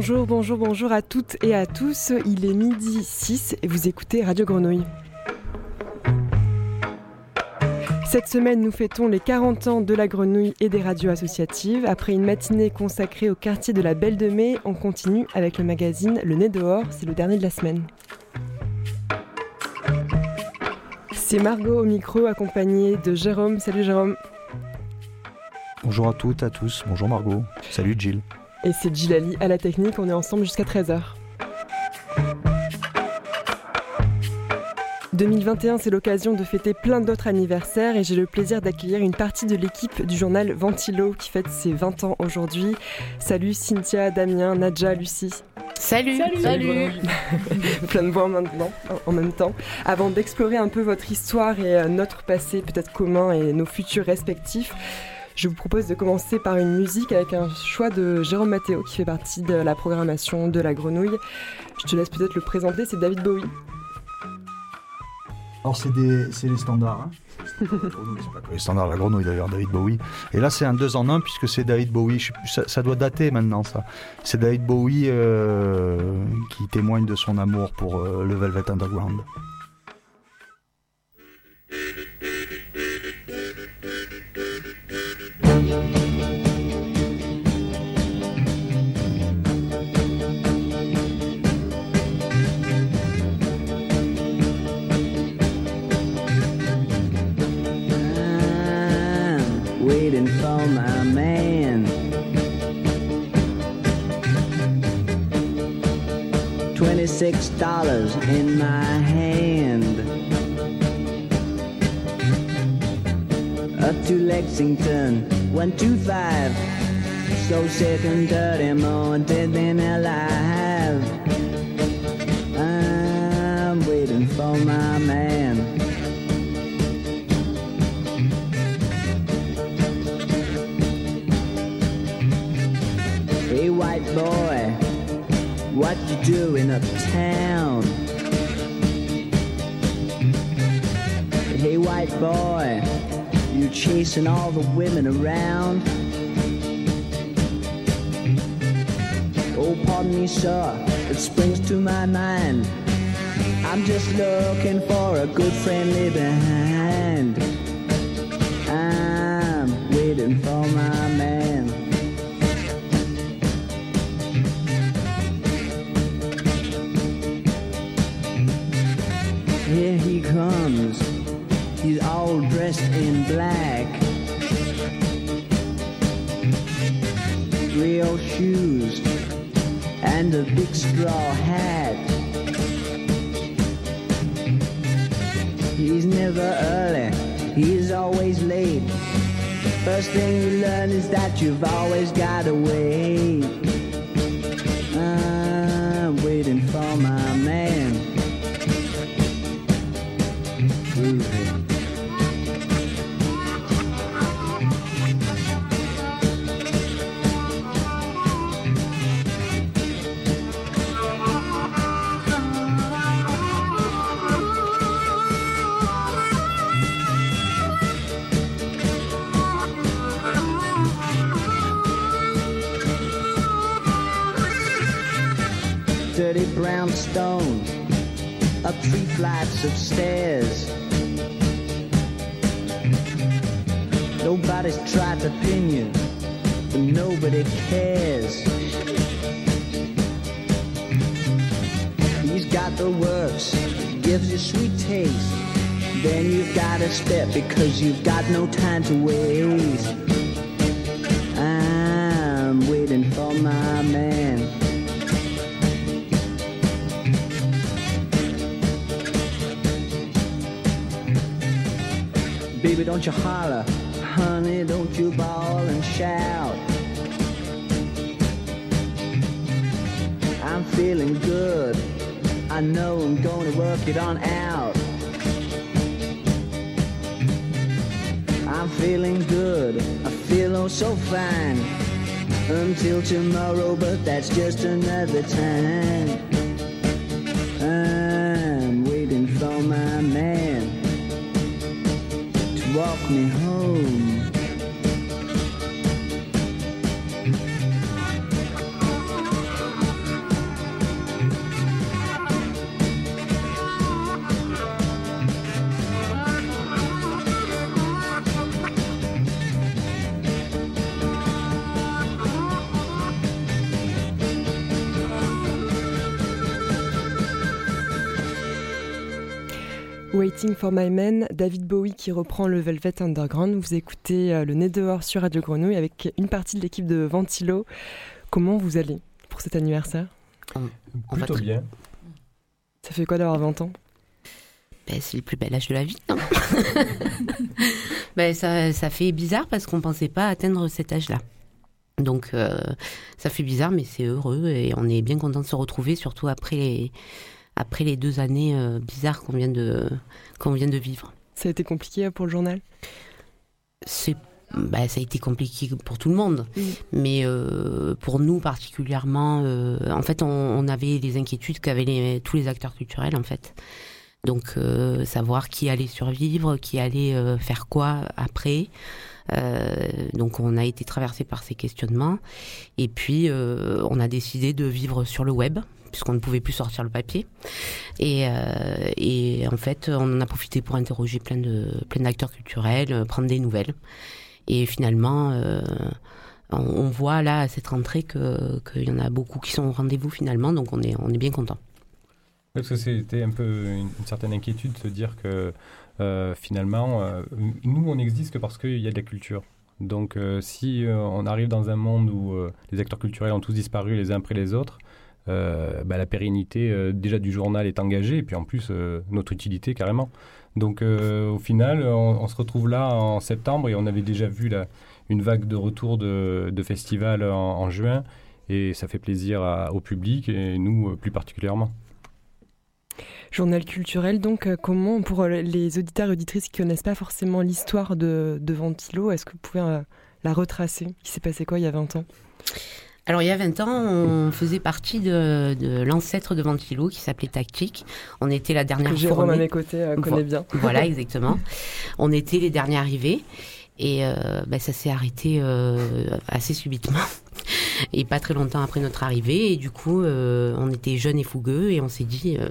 Bonjour, bonjour, bonjour à toutes et à tous. Il est midi 6 et vous écoutez Radio Grenouille. Cette semaine, nous fêtons les 40 ans de la grenouille et des radios associatives. Après une matinée consacrée au quartier de la Belle de Mai, on continue avec le magazine Le Nez dehors, c'est le dernier de la semaine. C'est Margot au micro, accompagnée de Jérôme. Salut Jérôme. Bonjour à toutes, à tous. Bonjour Margot. Salut Jill. Et c'est Jill Ali à la technique. On est ensemble jusqu'à 13h. 2021, c'est l'occasion de fêter plein d'autres anniversaires et j'ai le plaisir d'accueillir une partie de l'équipe du journal Ventilo qui fête ses 20 ans aujourd'hui. Salut Cynthia, Damien, Nadja, Lucie. Salut Salut, Plein de voix maintenant, en même temps. Avant d'explorer un peu votre histoire et euh, notre passé peut-être commun et nos futurs respectifs, je vous propose de commencer par une musique avec un choix de Jérôme Matteo qui fait partie de la programmation de la grenouille. Je te laisse peut-être le présenter, c'est David Bowie. Alors c'est les standards. Hein. c'est pas que les standards, la grenouille d'ailleurs, David Bowie. Et là c'est un 2 en 1 puisque c'est David Bowie, ça, doit dater maintenant ça. C'est David Bowie euh, qui témoigne de son amour pour euh, le Velvet Underground. Six dollars in my hand. Up to Lexington, one two five. So sick and dirty, more dead than alive. I'm waiting for my man. Hey, white boy. What you doing uptown? Hey, white boy, you chasing all the women around? Oh, pardon me, sir, it springs to my mind. I'm just looking for a good friendly behind. I'm waiting for my black. Real shoes and a big straw hat. He's never early, he's always late. First thing you learn is that you've always got to wait. I'm waiting for my dirty brownstone up three flights of stairs. Nobody's tried to pin you, but nobody cares. He's got the works, gives you sweet taste. Then you've got to step because you've got no time to waste. Don't you holler. Honey, don't you bawl and shout. I'm feeling good. I know I'm gonna work it on out. I'm feeling good. I feel oh so fine. Until tomorrow, but that's just another time. I'm mejor. Waiting for My Man, David Bowie qui reprend le Velvet Underground. Vous écoutez euh, le nez dehors sur Radio Grenouille avec une partie de l'équipe de Ventilo. Comment vous allez pour cet anniversaire? Plutôt bien. Ça fait quoi d'avoir 20 ans? Ben, C'est le plus bel âge de la vie. ben, ça, ça fait bizarre parce qu'on ne pensait pas atteindre cet âge-là. Donc euh, ça fait bizarre, mais c'est heureux et on est bien content de se retrouver, surtout après les, après les deux années euh, bizarres qu'on vient, de, qu'on vient de vivre. Ça a été compliqué pour le journal? C'est, bah, Ça a été compliqué pour tout le monde, mais euh, pour nous particulièrement, en fait, on, avait les inquiétudes qu'avaient les, tous les acteurs culturels, en fait. Donc, savoir qui allait survivre, qui allait faire quoi après. Euh, donc on a été traversé par ces questionnements. Et puis euh, on a décidé de vivre sur le web puisqu'on ne pouvait plus sortir le papier. Et, euh, et, en fait, on en a profité pour interroger plein de plein d'acteurs culturels, prendre des nouvelles. Et finalement, on, voit là à cette rentrée qu'il y en a beaucoup qui sont au rendez-vous finalement, donc on est on est bien content. Parce que c'était un peu une, certaine inquiétude de se dire que euh, finalement, euh, nous, on n'existe que parce qu'il y a de la culture. Donc, euh, si on arrive dans un monde où les acteurs culturels ont tous disparu les uns après les autres, bah, la pérennité déjà du journal est engagée, et puis en plus, notre utilité carrément. Donc, au final, on, se retrouve là en septembre, et on avait déjà vu la, une vague de retour de, de festivals en, juin, et ça fait plaisir au public, et nous plus particulièrement. Journal culturel, donc euh, comment, pour euh, les auditeurs et auditrices qui ne connaissent pas forcément l'histoire de, Ventilo, est-ce que vous pouvez euh, la retracer? Il s'est passé quoi il y a 20 ans? Alors il y a 20 ans, on faisait partie de, l'ancêtre de Ventilo qui s'appelait Tactique. On était la dernière Jérôme à mes côtés connaît bien. Voilà, exactement. on était les derniers arrivés. Et bah, ça s'est arrêté assez subitement et pas très longtemps après notre arrivée. Et du coup, euh, on était jeunes et fougueux et on s'est dit, euh,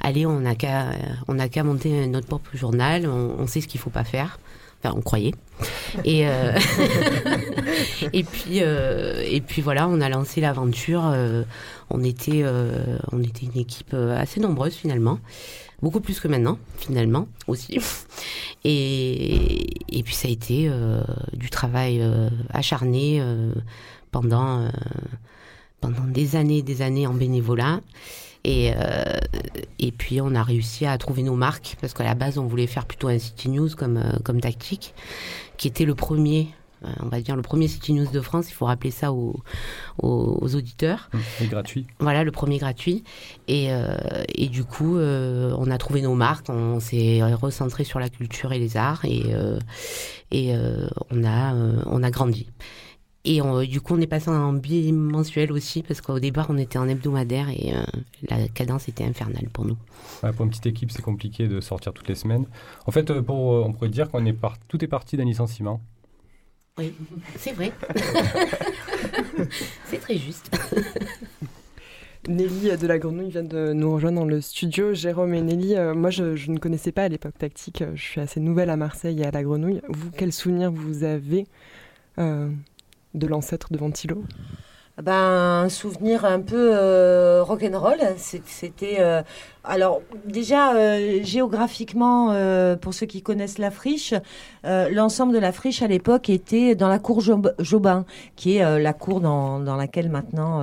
allez, on n'a qu'à, on a qu'à monter notre propre journal. On, sait ce qu'il faut pas faire. Enfin, on croyait. Et euh, et puis et puis voilà, on a lancé l'aventure. on était on était une équipe assez nombreuse finalement, beaucoup plus que maintenant finalement aussi. Et et puis ça a été du travail acharné pendant, euh, pendant des années des années en bénévolat. Et, euh, et puis on a réussi à trouver nos marques, parce qu'à la base on voulait faire plutôt un City News comme, euh, comme tactique, qui était le premier on va dire le premier City News de France, il faut rappeler ça aux, aux, auditeurs. Et gratuit. Voilà, le premier gratuit. Et, et du coup, on a trouvé nos marques, on s'est recentré sur la culture et les arts, et, et on, a, on a grandi. Et du coup, on est passé en bimensuel aussi, parce qu'au départ, on était en hebdomadaire et euh, la cadence était infernale pour nous. pour une petite équipe, c'est compliqué de sortir toutes les semaines. En fait, euh, pour, euh, on pourrait dire qu'on est par... tout est parti d'un licenciement. Oui, c'est vrai. c'est très juste. Nelly de la Grenouille vient de nous rejoindre dans le studio. Jérôme et Nelly, moi je, je, ne connaissais pas à l'époque tactique. Je suis assez nouvelle à Marseille et à la Grenouille. Vous, quel souvenir vous avez de l'ancêtre de Ventilo ben, un souvenir un peu euh, rock'n'roll. C'était euh, alors déjà euh, géographiquement, pour ceux qui connaissent la friche, l'ensemble de la friche à l'époque était dans la cour Jobin, qui est la cour dans, dans, laquelle maintenant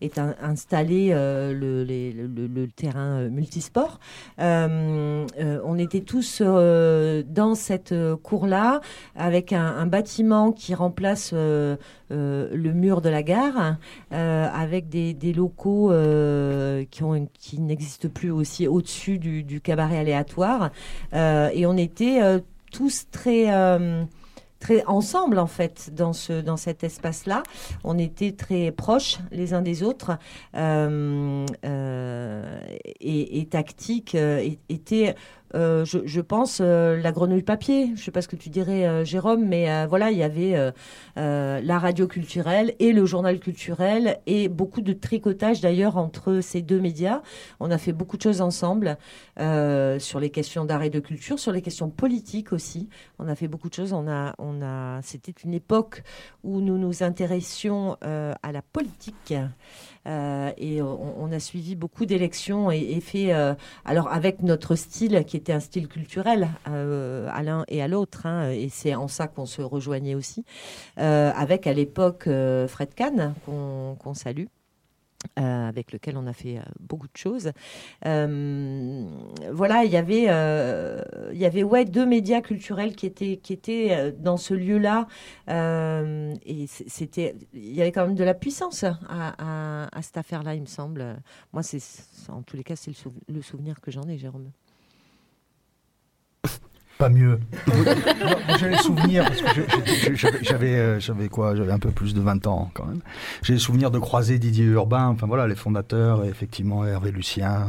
est installé le, terrain multisport. on était tous dans cette cour-là avec un, bâtiment qui remplace le mur de la gare, avec des, locaux qui, ont, qui n'existent plus aussi au-dessus du, cabaret aléatoire. Euh, et on était euh, tous très euh, très ensemble en fait dans ce dans cet espace là on était très proches les uns des autres et, et, tactique était euh, je, pense euh, la grenouille papier. Je sais pas ce que tu dirais, euh, Jérôme, mais voilà, il y avait la radio culturelle et le journal culturel et beaucoup de tricotage d'ailleurs entre ces deux médias. On a fait beaucoup de choses ensemble sur les questions d'art et de culture, sur les questions politiques aussi. On a fait beaucoup de choses. On a, on a, c'était une époque où nous nous intéressions à la politique. Et on, a suivi beaucoup d'élections et, fait, alors avec notre style qui était un style culturel à l'un et à l'autre, hein, et c'est en ça qu'on se rejoignait aussi, avec à l'époque Fred Kahn, qu'on salue. Euh, avec lequel on a fait euh, beaucoup de choses. Euh, voilà, il y avait, il y avait ouais deux médias culturels qui étaient qui étaient dans ce lieu-là, et c'était, il y avait quand même de la puissance à, cette affaire-là, il me semble. Moi, c'est en tous les cas, c'est le souvenir que j'en ai, Jérôme pas mieux. j'ai les souvenirs, parce que j'avais, euh, j'avais quoi J'avais un peu plus de 20 ans quand même. J'ai les souvenirs de croiser Didier Urbain, enfin voilà, les fondateurs, et effectivement Hervé Lucien,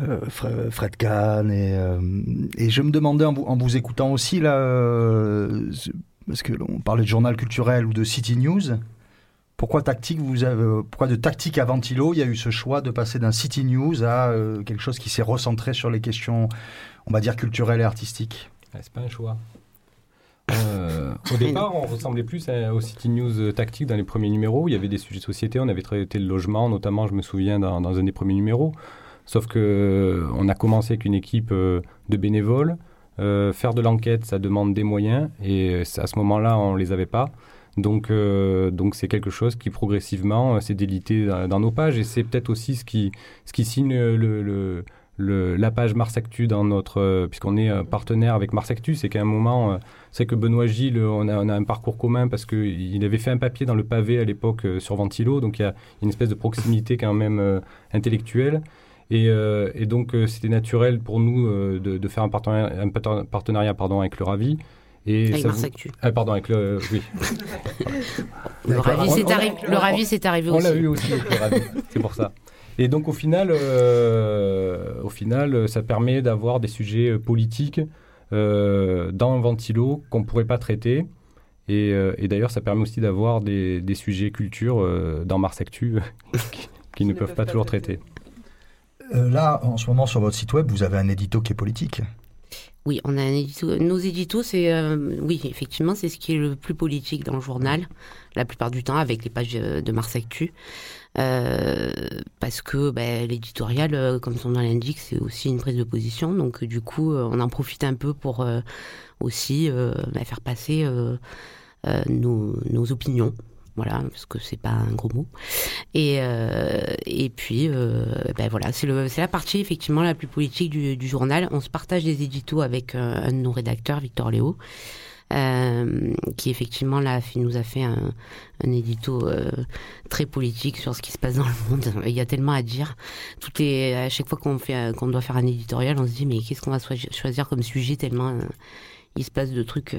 euh, euh, Fred Kahn, et, et je me demandais en vous, écoutant aussi, là, parce que on parlait de journal culturel ou de City News, pourquoi tactique vous avez, pourquoi de tactique à ventilo, il y a eu ce choix de passer d'un City News à quelque chose qui s'est recentré sur les questions on va dire, culturel et artistique C'est pas un choix. Euh, au départ, on ressemblait plus au City News tactique dans les premiers numéros. Il y avait des sujets de société, on avait traité le logement, notamment, je me souviens, dans, un des premiers numéros. Sauf que euh, on a commencé avec une équipe euh, de bénévoles. faire de l'enquête, ça demande des moyens, et à ce moment-là, on les avait pas. Donc, donc c'est quelque chose qui progressivement s'est délité dans, nos pages, et c'est peut-être aussi ce qui, ce qui signe le la page Mars Actu dans notre, euh, puisqu'on est euh, partenaire avec Mars Actu, c'est qu'à un moment, euh, c'est que Benoît Gilles, on a, un parcours commun parce qu'il avait fait un papier dans le pavé à l'époque sur Ventilo, donc il y a une espèce de proximité quand même intellectuelle. Et, donc c'était naturel pour nous de, faire un partenariat, un partenariat pardon, avec le Ravi. Et avec Mars Actu. Ah, pardon, avec le. oui. le Ravi, c'est arrivé aussi. On l'a eu aussi avec le Ravi, c'est pour ça. Et donc au final, euh, au final ça permet d'avoir des sujets euh, politiques euh, dans un ventilo qu'on ne pourrait pas traiter. Et, d'ailleurs, ça permet aussi d'avoir des, sujets culture dans Mars Actu qui, ne peuvent pas, toujours traiter. là, en ce moment, sur votre site web, vous avez un édito qui est politique. Oui, on a un édito. Nos éditos, c'est oui, effectivement, c'est ce qui est le plus politique dans le journal, la plupart du temps, avec les pages de Mars Actu. Euh, parce que bah, l'éditorial, euh, comme son nom l'indique, c'est aussi une prise de position. Donc du coup, euh, on en profite un peu pour aussi bah, faire passer nos, opinions. Voilà parce que c'est pas un gros mot. Et puis ben voilà c'est la partie effectivement la plus politique du, du, journal. On se partage des éditos avec un de nos rédacteurs Victor Léo euh, qui effectivement là nous a fait un, un édito euh, très politique sur ce qui se passe dans le monde. Il y a tellement à dire. Tout est à chaque fois qu'on fait qu'on doit faire un éditorial, on se dit mais qu'est-ce qu'on va choisir comme sujet tellement euh, il se passe de trucs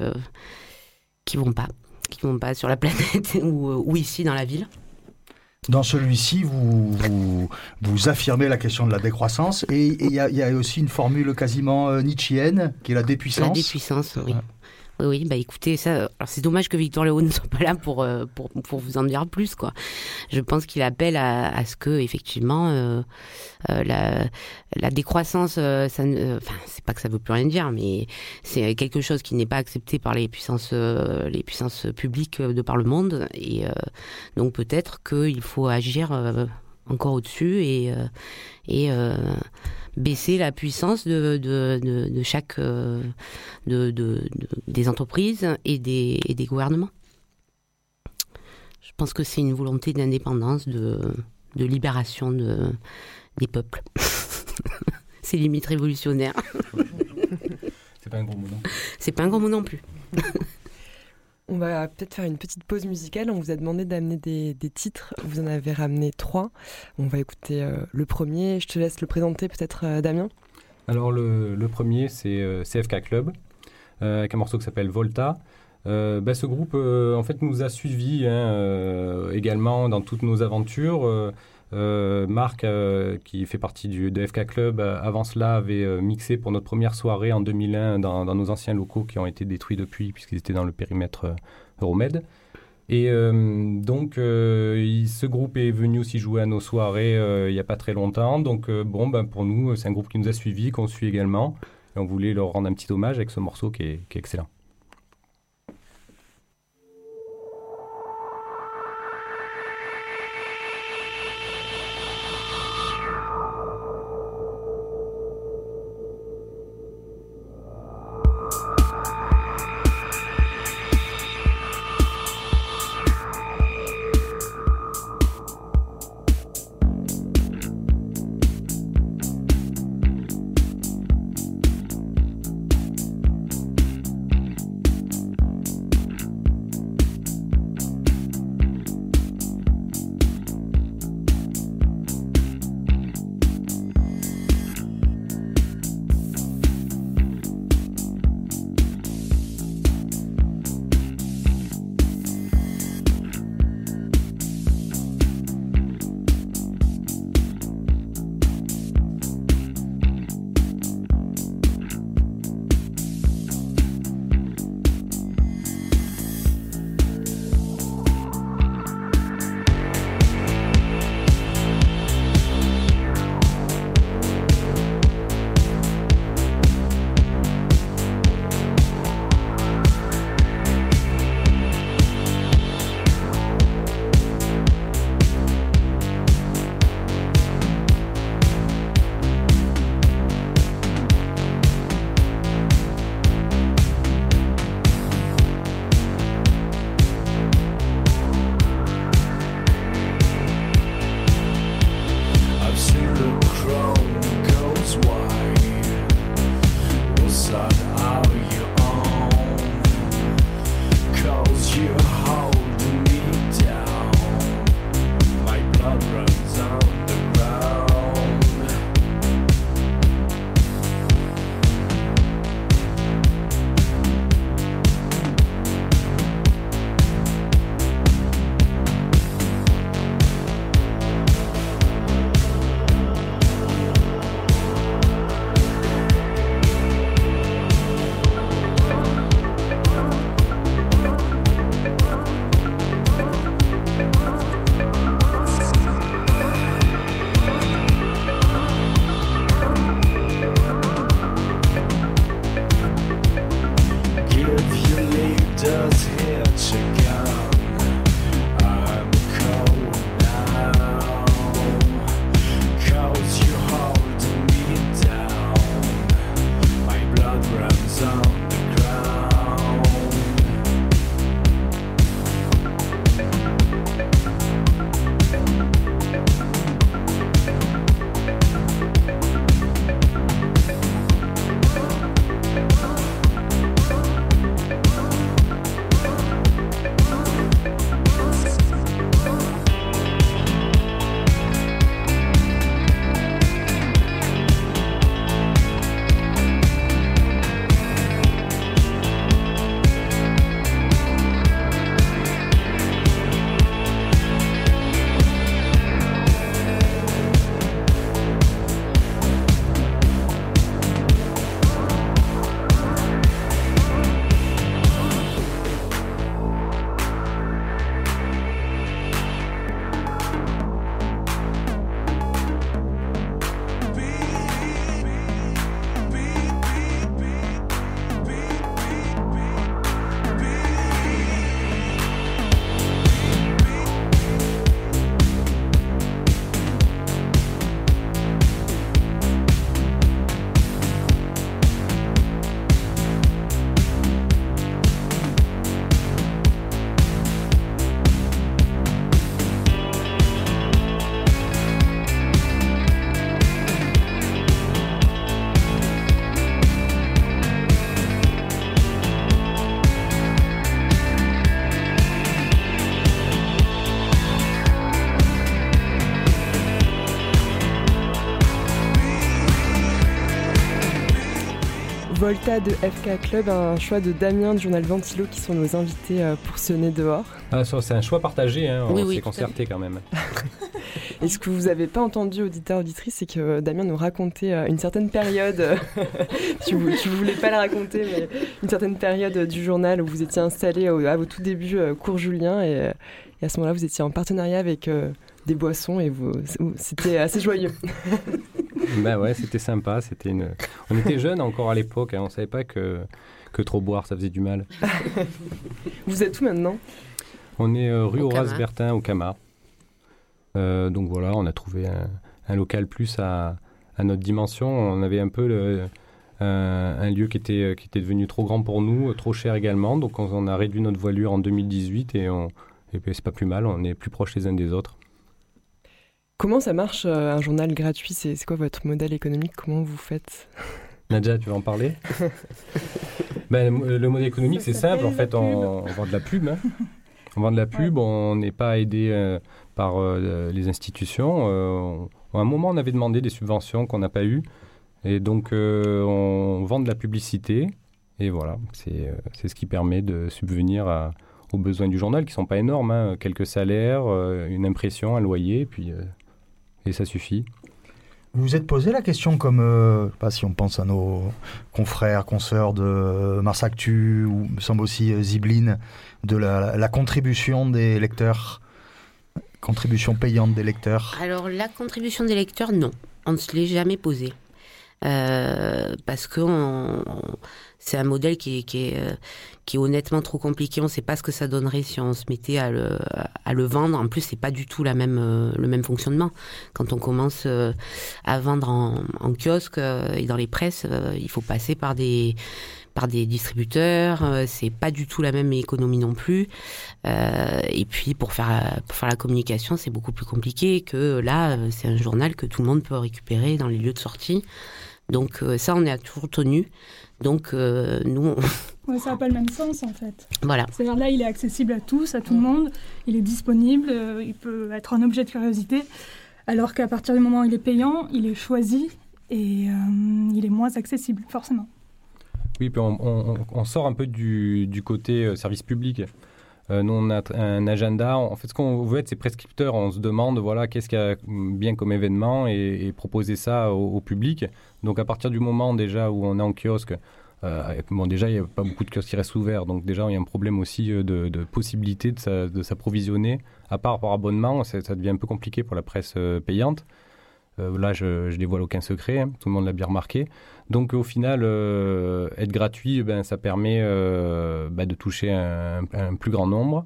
qui vont pas, qui vont pas sur la planète ou, ou ici dans la ville. Dans celui-ci, vous, vous, vous, affirmez la question de la décroissance et il y, y, a aussi une formule quasiment nietzschéenne qui est la dépuissance. La dépuissance, oui. Oui, bah écoutez, ça, alors c'est dommage que Victor Léo ne soit pas là pour, euh, pour, pour vous en dire plus, quoi. Je pense qu'il appelle à, ce que, effectivement, euh, euh la, la décroissance, euh, enfin, c'est pas que ça veut plus rien dire, mais c'est quelque chose qui n'est pas accepté par les puissances, les puissances publiques de par le monde, et donc peut-être qu'il faut agir encore au-dessus et, et baisser la puissance de, de, de, chaque euh, de, des entreprises et des, et des gouvernements. Je pense que c'est une volonté d'indépendance, de, de libération de, des peuples. c'est limite révolutionnaire. c'est pas un gros mot non? C'est pas un gros mot non plus. On va peut-être faire une petite pause musicale. On vous a demandé d'amener des, titres. Vous en avez ramené trois. On va écouter euh, le premier. Je te laisse le présenter peut-être, euh, Damien. Alors le, premier, c'est euh, CFK Club, avec un morceau qui s'appelle Volta. Bah, ce groupe, en fait, nous a suivis hein, également dans toutes nos aventures. Euh, Marc, euh, qui fait partie du, de FK Club, euh, avant cela avait mixé pour notre première soirée en 2001 dans, nos anciens locaux qui ont été détruits depuis, puisqu'ils étaient dans le périmètre Euromed. Et donc, ce groupe est venu aussi jouer à nos soirées il n'y a pas très longtemps. Donc, bon, ben, pour nous, c'est un groupe qui nous a suivis, qu'on suit également. Et on voulait leur rendre un petit hommage avec ce morceau qui est excellent. Volta de FK Club, un choix de Damien du journal Ventilo qui sont nos invités euh, pour ce nez dehors. Ah, c'est un choix partagé, hein, on Oui, s'est oui, concerté quand même. Et ce que vous n'avez pas entendu, auditeur, auditrice, c'est que Damien nous racontait euh, une certaine période, euh, tu ne voulais pas la raconter, mais une certaine période du journal où vous étiez installé au- à vos tout débuts, euh, cours Julien, et, et à ce moment-là, vous étiez en partenariat avec des boissons et c'était assez joyeux. ben ouais, c'était sympa. C'était une... On était jeunes encore à l'époque, hein, on savait pas que, que trop boire, ça faisait du mal. Vous êtes où maintenant? On est euh, rue Au Horace Camar. Bertin au Camar. Euh, donc voilà, on a trouvé un, un local plus à, à notre dimension. On avait un peu le- un, un lieu qui était, qui était devenu trop grand pour nous, trop cher également. Donc on, on a réduit notre voilure en 2018 et, on, et c'est pas plus mal, on est plus proches les uns des autres. Comment ça marche euh, un journal gratuit? C'est c'est quoi votre modèle économique? Comment vous faites? Nadja, tu veux en parler? Ben, le, le modèle économique, c'est simple. En fait, on, on vend de la pub. hein. On vend de la pub, on n'est pas aidé euh, par euh, les institutions. Euh, on- à un moment, on avait demandé des subventions qu'on n'a pas eues. Et donc, euh, on vend de la publicité. Et voilà, c'est euh, c'est ce qui permet de subvenir à- aux besoins du journal, qui ne sont pas énormes. hein. Quelques salaires, euh, une impression, un loyer, puis, euh, et ça suffit. Vous vous êtes posé la question comme, euh, pas si on pense à nos confrères, consoeurs de Mars Actu, ou me semble aussi euh, Zibline, de la, la contribution des lecteurs, contribution payante des lecteurs? Alors, la contribution des lecteurs, non. On ne se l'est jamais posé. Euh, parce que c'est un modèle qui qui, est, euh, qui est honnêtement trop compliqué. On ne sait pas ce que ça donnerait si on se mettait à le, à le vendre. En plus, c'est pas du tout la même, euh, le même fonctionnement. Quand on commence à vendre en, en kiosque et dans les presses, il faut passer par des par des distributeurs, c'est pas du tout la même économie non plus. Euh, et puis pour faire pour faire la communication, c'est beaucoup plus compliqué que là, c'est un journal que tout le monde peut récupérer dans les lieux de sortie. Donc euh, ça, on est toujours tenu. Donc euh, nous, on- Ouais, ça n'a pas le même sens en fait. voilà. C'est-à-dire là, il est accessible à tous, à tout le monde, il est disponible, euh, il peut être un objet de curiosité, alors qu'à partir du moment où il est payant, il est choisi et euh, il est moins accessible, forcément. Oui, puis on, on- on sort un peu du, du côté service public. Euh, nous, on a un agenda. En fait, ce qu'on veut être, c'est prescripteur. On se demande, voilà, qu'est-ce qu'il y a bien comme événement et, proposer ça au, public. Donc, à partir du moment déjà où on est en kiosque, euh, bon, déjà, il n'y a pas beaucoup de kiosques qui restent ouverts. Donc, déjà, il y a un problème aussi euh, de, possibilité de, s'a- de s'approvisionner. À part par abonnement, ça, devient un peu compliqué pour la presse payante. Euh, là, je, je dévoile aucun secret, hein, tout le monde l'a bien remarqué. Donc au final, euh, être gratuit, ben, ça permet ben, de toucher un, plus grand nombre.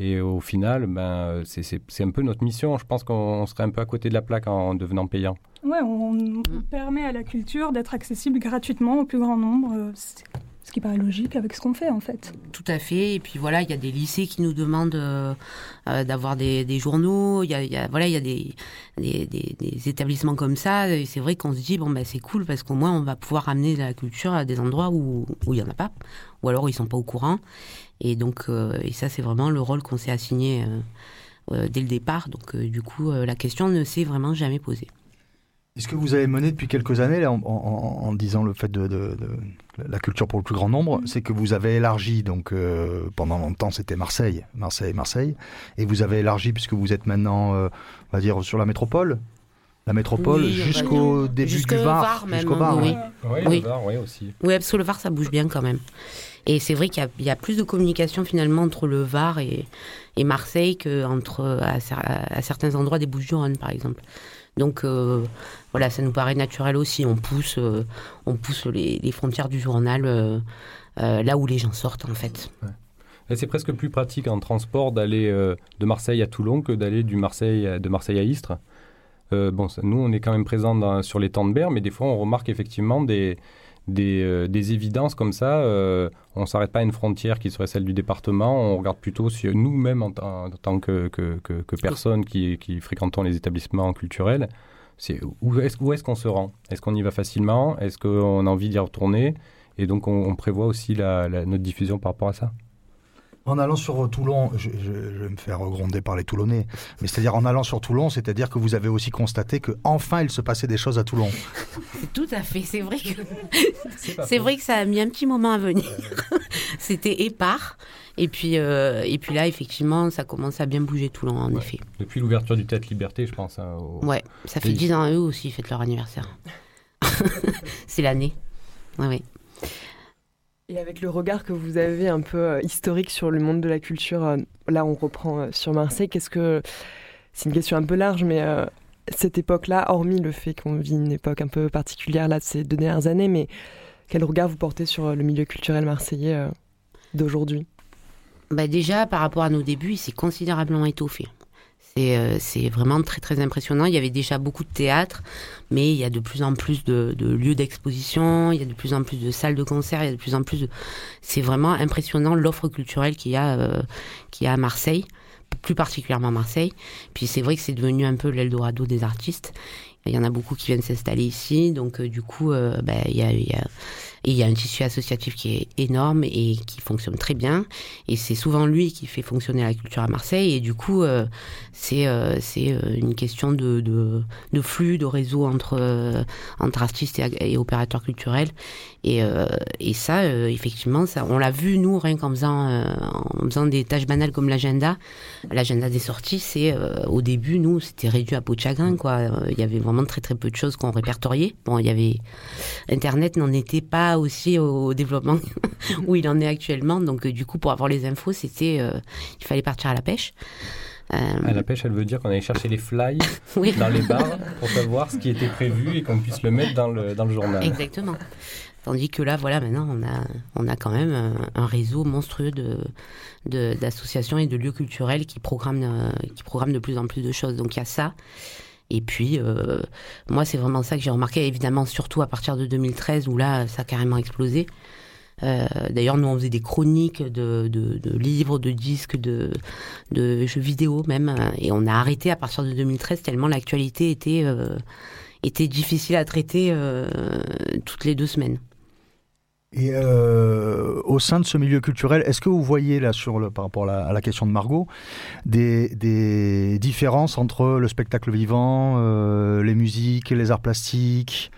Et au final, ben, c'est- un peu notre mission. Je pense qu'on serait un peu à côté de la plaque en devenant payant. Ouais, on, on permet à la culture d'être accessible gratuitement au plus grand nombre, ce qui paraît logique avec ce qu'on fait en fait. Tout à fait. Et puis voilà, il y a des lycées qui nous demandent euh, euh, d'avoir des, journaux. Il y a, voilà, il y a des, établissements comme ça. Et c'est vrai qu'on se dit bon ben c'est cool parce qu'au moins on va pouvoir amener la culture à des endroits où où il y en a pas, ou alors ils sont pas au courant. Et donc euh, et ça c'est vraiment le rôle qu'on s'est assigné dès le départ. Donc du coup la question ne s'est vraiment jamais posée. Est-ce que vous avez mené depuis quelques années, là, en, en- en disant le fait de, de- de la culture pour le plus grand nombre, c'est que vous avez élargi, donc euh, pendant longtemps c'était Marseille, Marseille, Marseille, et vous avez élargi puisque vous êtes maintenant, euh, on va dire, sur la métropole? La métropole Oui, va jusqu'au début Jusqu'au du Var, Var même, jusqu'au Var, oui. Oui, Oui. le Var, oui, aussi. Oui, parce que le Var, ça bouge bien quand même. Et c'est vrai qu'il y a- il y, a plus de communication finalement entre le Var et, et Marseille qu'entre à certains endroits des Bouches-du-Rhône, par exemple. Donc euh, voilà, ça nous paraît naturel aussi. On pousse, euh, on pousse les, les frontières du journal euh, euh, là où les gens sortent en fait. C'est presque plus pratique en transport d'aller de Marseille à Toulon que d'aller du Marseille à- de Marseille à Istres. Bon, ça- nous, on est quand même présents dans- sur les temps de berre, mais des fois, on remarque effectivement des, des, euh, des évidences comme ça. Euh, on ne s'arrête pas à une frontière qui serait celle du département. On regarde plutôt si nous-mêmes, en, tant- en tant que, que, que, que personnes qui, qui fréquentons les établissements culturels, c'est où est-ce qu'on se rend? Est-ce qu'on y va facilement? Est-ce qu'on a envie d'y retourner? Et donc, on, prévoit aussi notre diffusion par rapport à ça? En allant sur Toulon, je, je- je vais me faire gronder par les Toulonnais, mais c'est-à-dire en allant sur Toulon, c'est-à-dire que vous avez aussi constaté que enfin il se passait des choses à Toulon. Tout à fait, c'est vrai que c'est vrai que ça a mis un petit moment à venir. C'était épars. Et puis, euh, et puis là, effectivement, ça commence à bien bouger Toulon, en Ouais. effet. Depuis l'ouverture du Théâtre Liberté, je pense. hein, au- Ouais, ça fait Oui. 10 ans à eux aussi, ils fêtent leur anniversaire. c'est l'année. Ouais, ouais. Et avec le regard que vous avez un peu euh, historique sur le monde de la culture, euh, là on reprend euh, sur Marseille, qu'est-ce que... C'est une question un peu large, mais cette époque-là, hormis le fait qu'on vit une époque un peu particulière là de ces deux dernières années, mais quel regard vous portez sur le milieu culturel marseillais d'aujourd'hui? Bah déjà, par rapport à nos débuts, il s'est considérablement étoffé. C'est euh, c'est vraiment très très impressionnant. Il y avait déjà beaucoup de théâtre, mais il y a de plus en plus de, de lieux d'exposition, il y a de plus en plus de salles de concert, il y a de plus en plus de... C'est vraiment impressionnant l'offre culturelle qu'il y, a, euh, qu'il y a à Marseille, plus particulièrement à Marseille. Puis c'est vrai que c'est devenu un peu l'Eldorado des artistes. Il y en a beaucoup qui viennent s'installer ici, donc euh, du coup, euh, bah, il y, a, il y, a, et il y a un tissu associatif qui est énorme et qui fonctionne très bien. Et c'est souvent lui qui fait fonctionner la culture à Marseille. Et du coup, euh, c'est euh, euh, une question de, de, flux, de réseau entre, entre artistes et, opérateurs culturels. Et, et ça, effectivement, ça, on l'a vu, nous, rien qu'en faisant, en faisant des tâches banales comme l'agenda. L'agenda des sorties, c'est au début, nous, c'était réduit à peau de chagrin. quoi. Il y avait vraiment très très peu de choses qu'on répertoriait. Bon, il y avait Internet n'en était pas aussi au développement où il en est actuellement. Donc, euh, du coup, pour avoir les infos, c'était, euh, il fallait partir à la pêche. Euh, À la pêche, elle veut dire qu'on allait chercher les fly oui, dans les bars pour savoir ce qui était prévu et qu'on puisse le mettre dans le, dans le journal. exactement. Tandis que là, voilà, maintenant, on a, on a quand même un, un réseau monstrueux de, de- d'associations et de lieux culturels qui programment, euh, qui programment de plus en plus de choses. Donc, il y a ça. Et puis, euh, moi, c'est vraiment ça que j'ai remarqué, évidemment, surtout à partir de 2013, où là, ça a carrément explosé. Euh, D'ailleurs, nous, on faisait des chroniques de, livres, de disques, de, jeux vidéo même. euh, Et on a arrêté à partir de 2013, tellement l'actualité était, euh, était difficile à traiter toutes les deux semaines. Et euh, au sein de ce milieu culturel, est-ce que vous voyez là sur le par rapport à la, à la question de Margot des, des différences entre le spectacle vivant, euh, les musiques, les arts plastiques,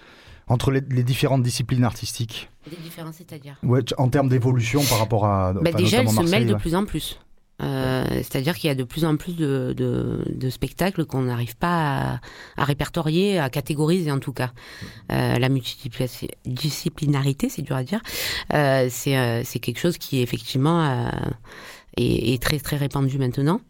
entre les, les différentes disciplines artistiques? Des différences, c'est-à-dire? Ouais, En termes d'évolution par rapport à bah, Déjà, elles se mêlent de plus en plus. Euh, C'est-à-dire qu'il y a de plus en plus de, de, de spectacles qu'on n'arrive pas à, à répertorier, à catégoriser en tout cas. Euh, la multidisciplinarité, c'est dur à dire, euh, c'est euh, quelque chose qui effectivement euh, est, est très très répandu maintenant.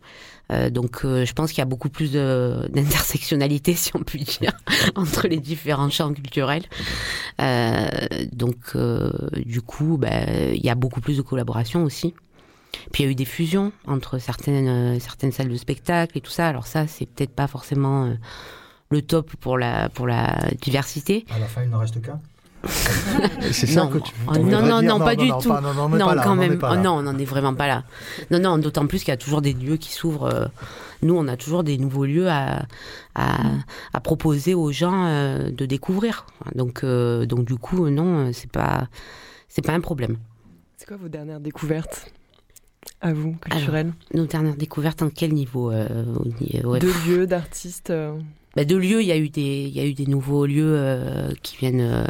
Euh, donc euh, je pense qu'il y a beaucoup plus d'intersectionnalité, si on peut dire, entre les différents champs culturels. Euh, donc euh, du coup, ben, il y a beaucoup plus de collaboration aussi. Puis il y a eu des fusions entre certaines, euh, certaines salles de spectacle et tout ça. Alors ça, c'est peut-être pas forcément euh, le top pour la, pour la diversité. À la fin, il n'en reste qu'un. C'est ça Non. que tu non, non, non, pas du tout. pas- non, quand même. Oh, non, on n'en est vraiment pas là. Non, non, d'autant plus qu'il y a toujours des lieux qui s'ouvrent. euh, Nous, on a toujours des nouveaux lieux à, à, à proposer aux gens euh, de découvrir. Donc, euh, donc du coup, non, c'est pas, c'est pas un problème. C'est quoi vos dernières découvertes? À vous, culturelles Nos dernières découvertes, en quel niveau euh, ouais. De lieux, d'artistes euh, Bah, de lieux, il y a eu des, il y a eu des nouveaux lieux euh, qui viennent, euh,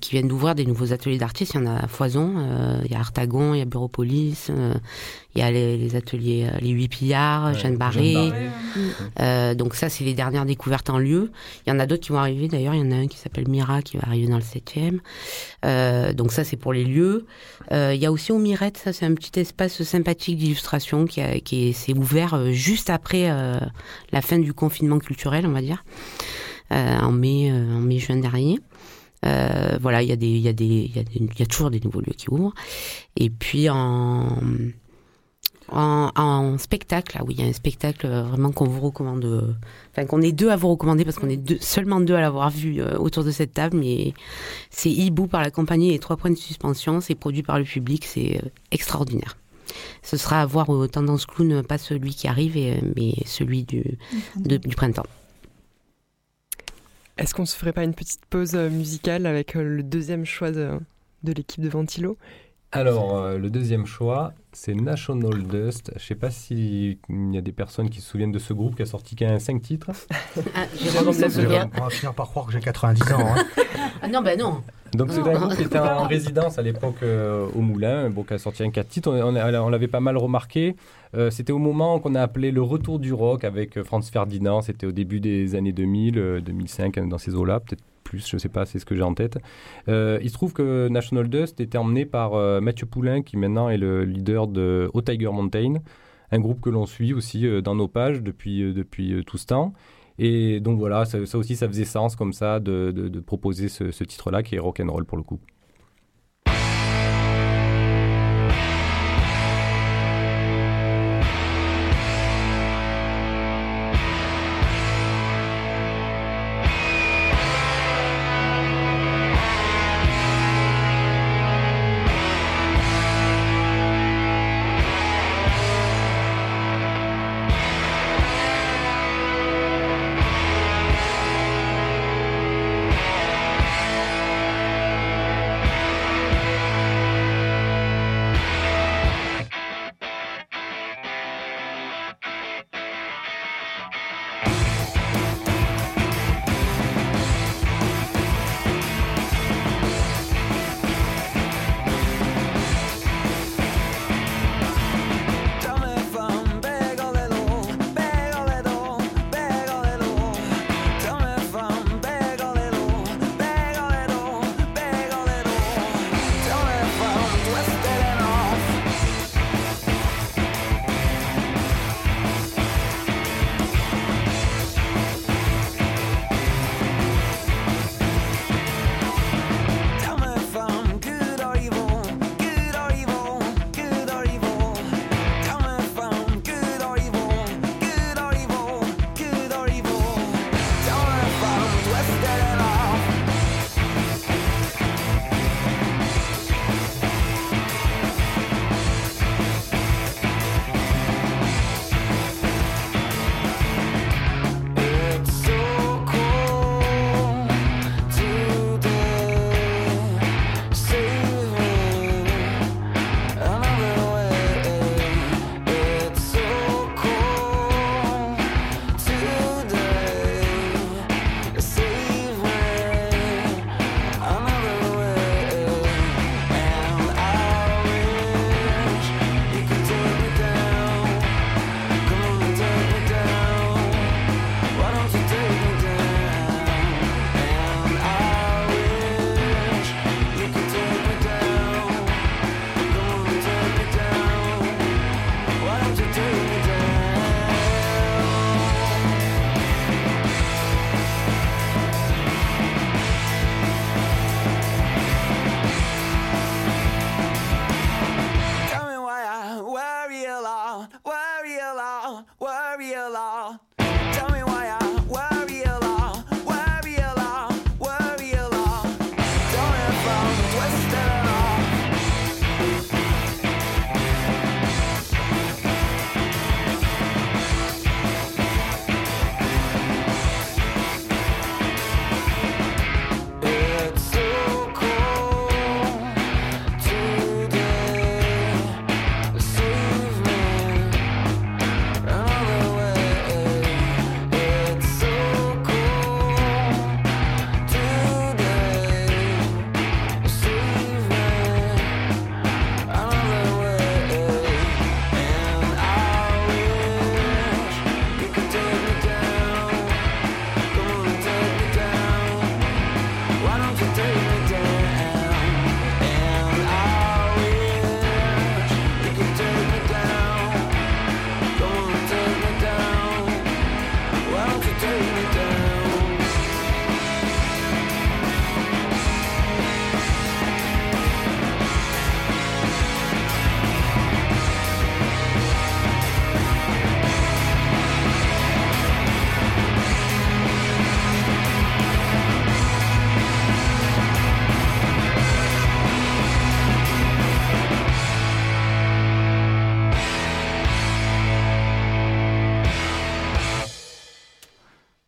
qui viennent d'ouvrir des nouveaux ateliers d'artistes. Il y en a à foison. euh, il y a Artagon, il y a Bureaupolis, euh, il y a les, les ateliers, euh, les huit pillards, Ouais, Jeanne Barré. Jeanne Barré. Euh, donc ça, c'est les dernières découvertes en lieu. Il y en a d'autres qui vont arriver. D'ailleurs, il y en a un qui s'appelle Mira qui va arriver dans le 7e. Euh, donc ça, c'est pour les lieux. Euh, il y a aussi au Mirette, ça, c'est un petit espace sympathique d'illustration qui, a- qui est- s'est ouvert juste après la fin du confinement culturel, on va dire, en mai, en mai-juin dernier. Voilà, il y a des, il y a des, il y a des- il y a toujours des nouveaux lieux qui ouvrent. Et puis en en, spectacle, ah oui, il y a un spectacle euh, vraiment qu'on vous recommande, euh, enfin qu'on est deux à vous recommander parce qu'on est deux, seulement deux à l'avoir vu euh, autour de cette table, mais c'est Hibou par la compagnie Les Trois Points de Suspension, c'est produit par le public, c'est extraordinaire. Ce sera à voir au Tendance Clown, pas celui qui arrive, et, mais celui du, du printemps. Est-ce qu'on se ferait pas une petite pause musicale avec le deuxième choix de l'équipe de Ventilo? Alors, euh, le deuxième choix, c'est National Dust. Je sais pas s'il y a des personnes qui se souviennent de ce groupe qui a sorti qu'un 5 titres. Ah, Jérôme souvient. On va finir par croire que j'ai 90 ans. hein. Ah non, bah non. Donc c'est un groupe qui était en résidence à l'époque euh, au Moulin, bon, qui a sorti un 4 titres. On, on, on l'avait pas mal remarqué. Euh, c'était au moment qu'on a appelé le retour du rock avec Franz Ferdinand. C'était au début des années 2000, euh, 2005, dans ces eaux-là, peut-être plus, je sais pas, c'est ce que j'ai en tête. Euh, il se trouve que National Dust était emmené par euh, Mathieu Poulain, qui maintenant est le leader de Haut Tiger Mountain, un groupe que l'on suit aussi euh, dans nos pages depuis, euh, depuis tout ce temps. Et donc voilà, ça, aussi, ça faisait sens comme ça de, de- de proposer ce, ce titre-là qui est rock'n'roll pour le coup.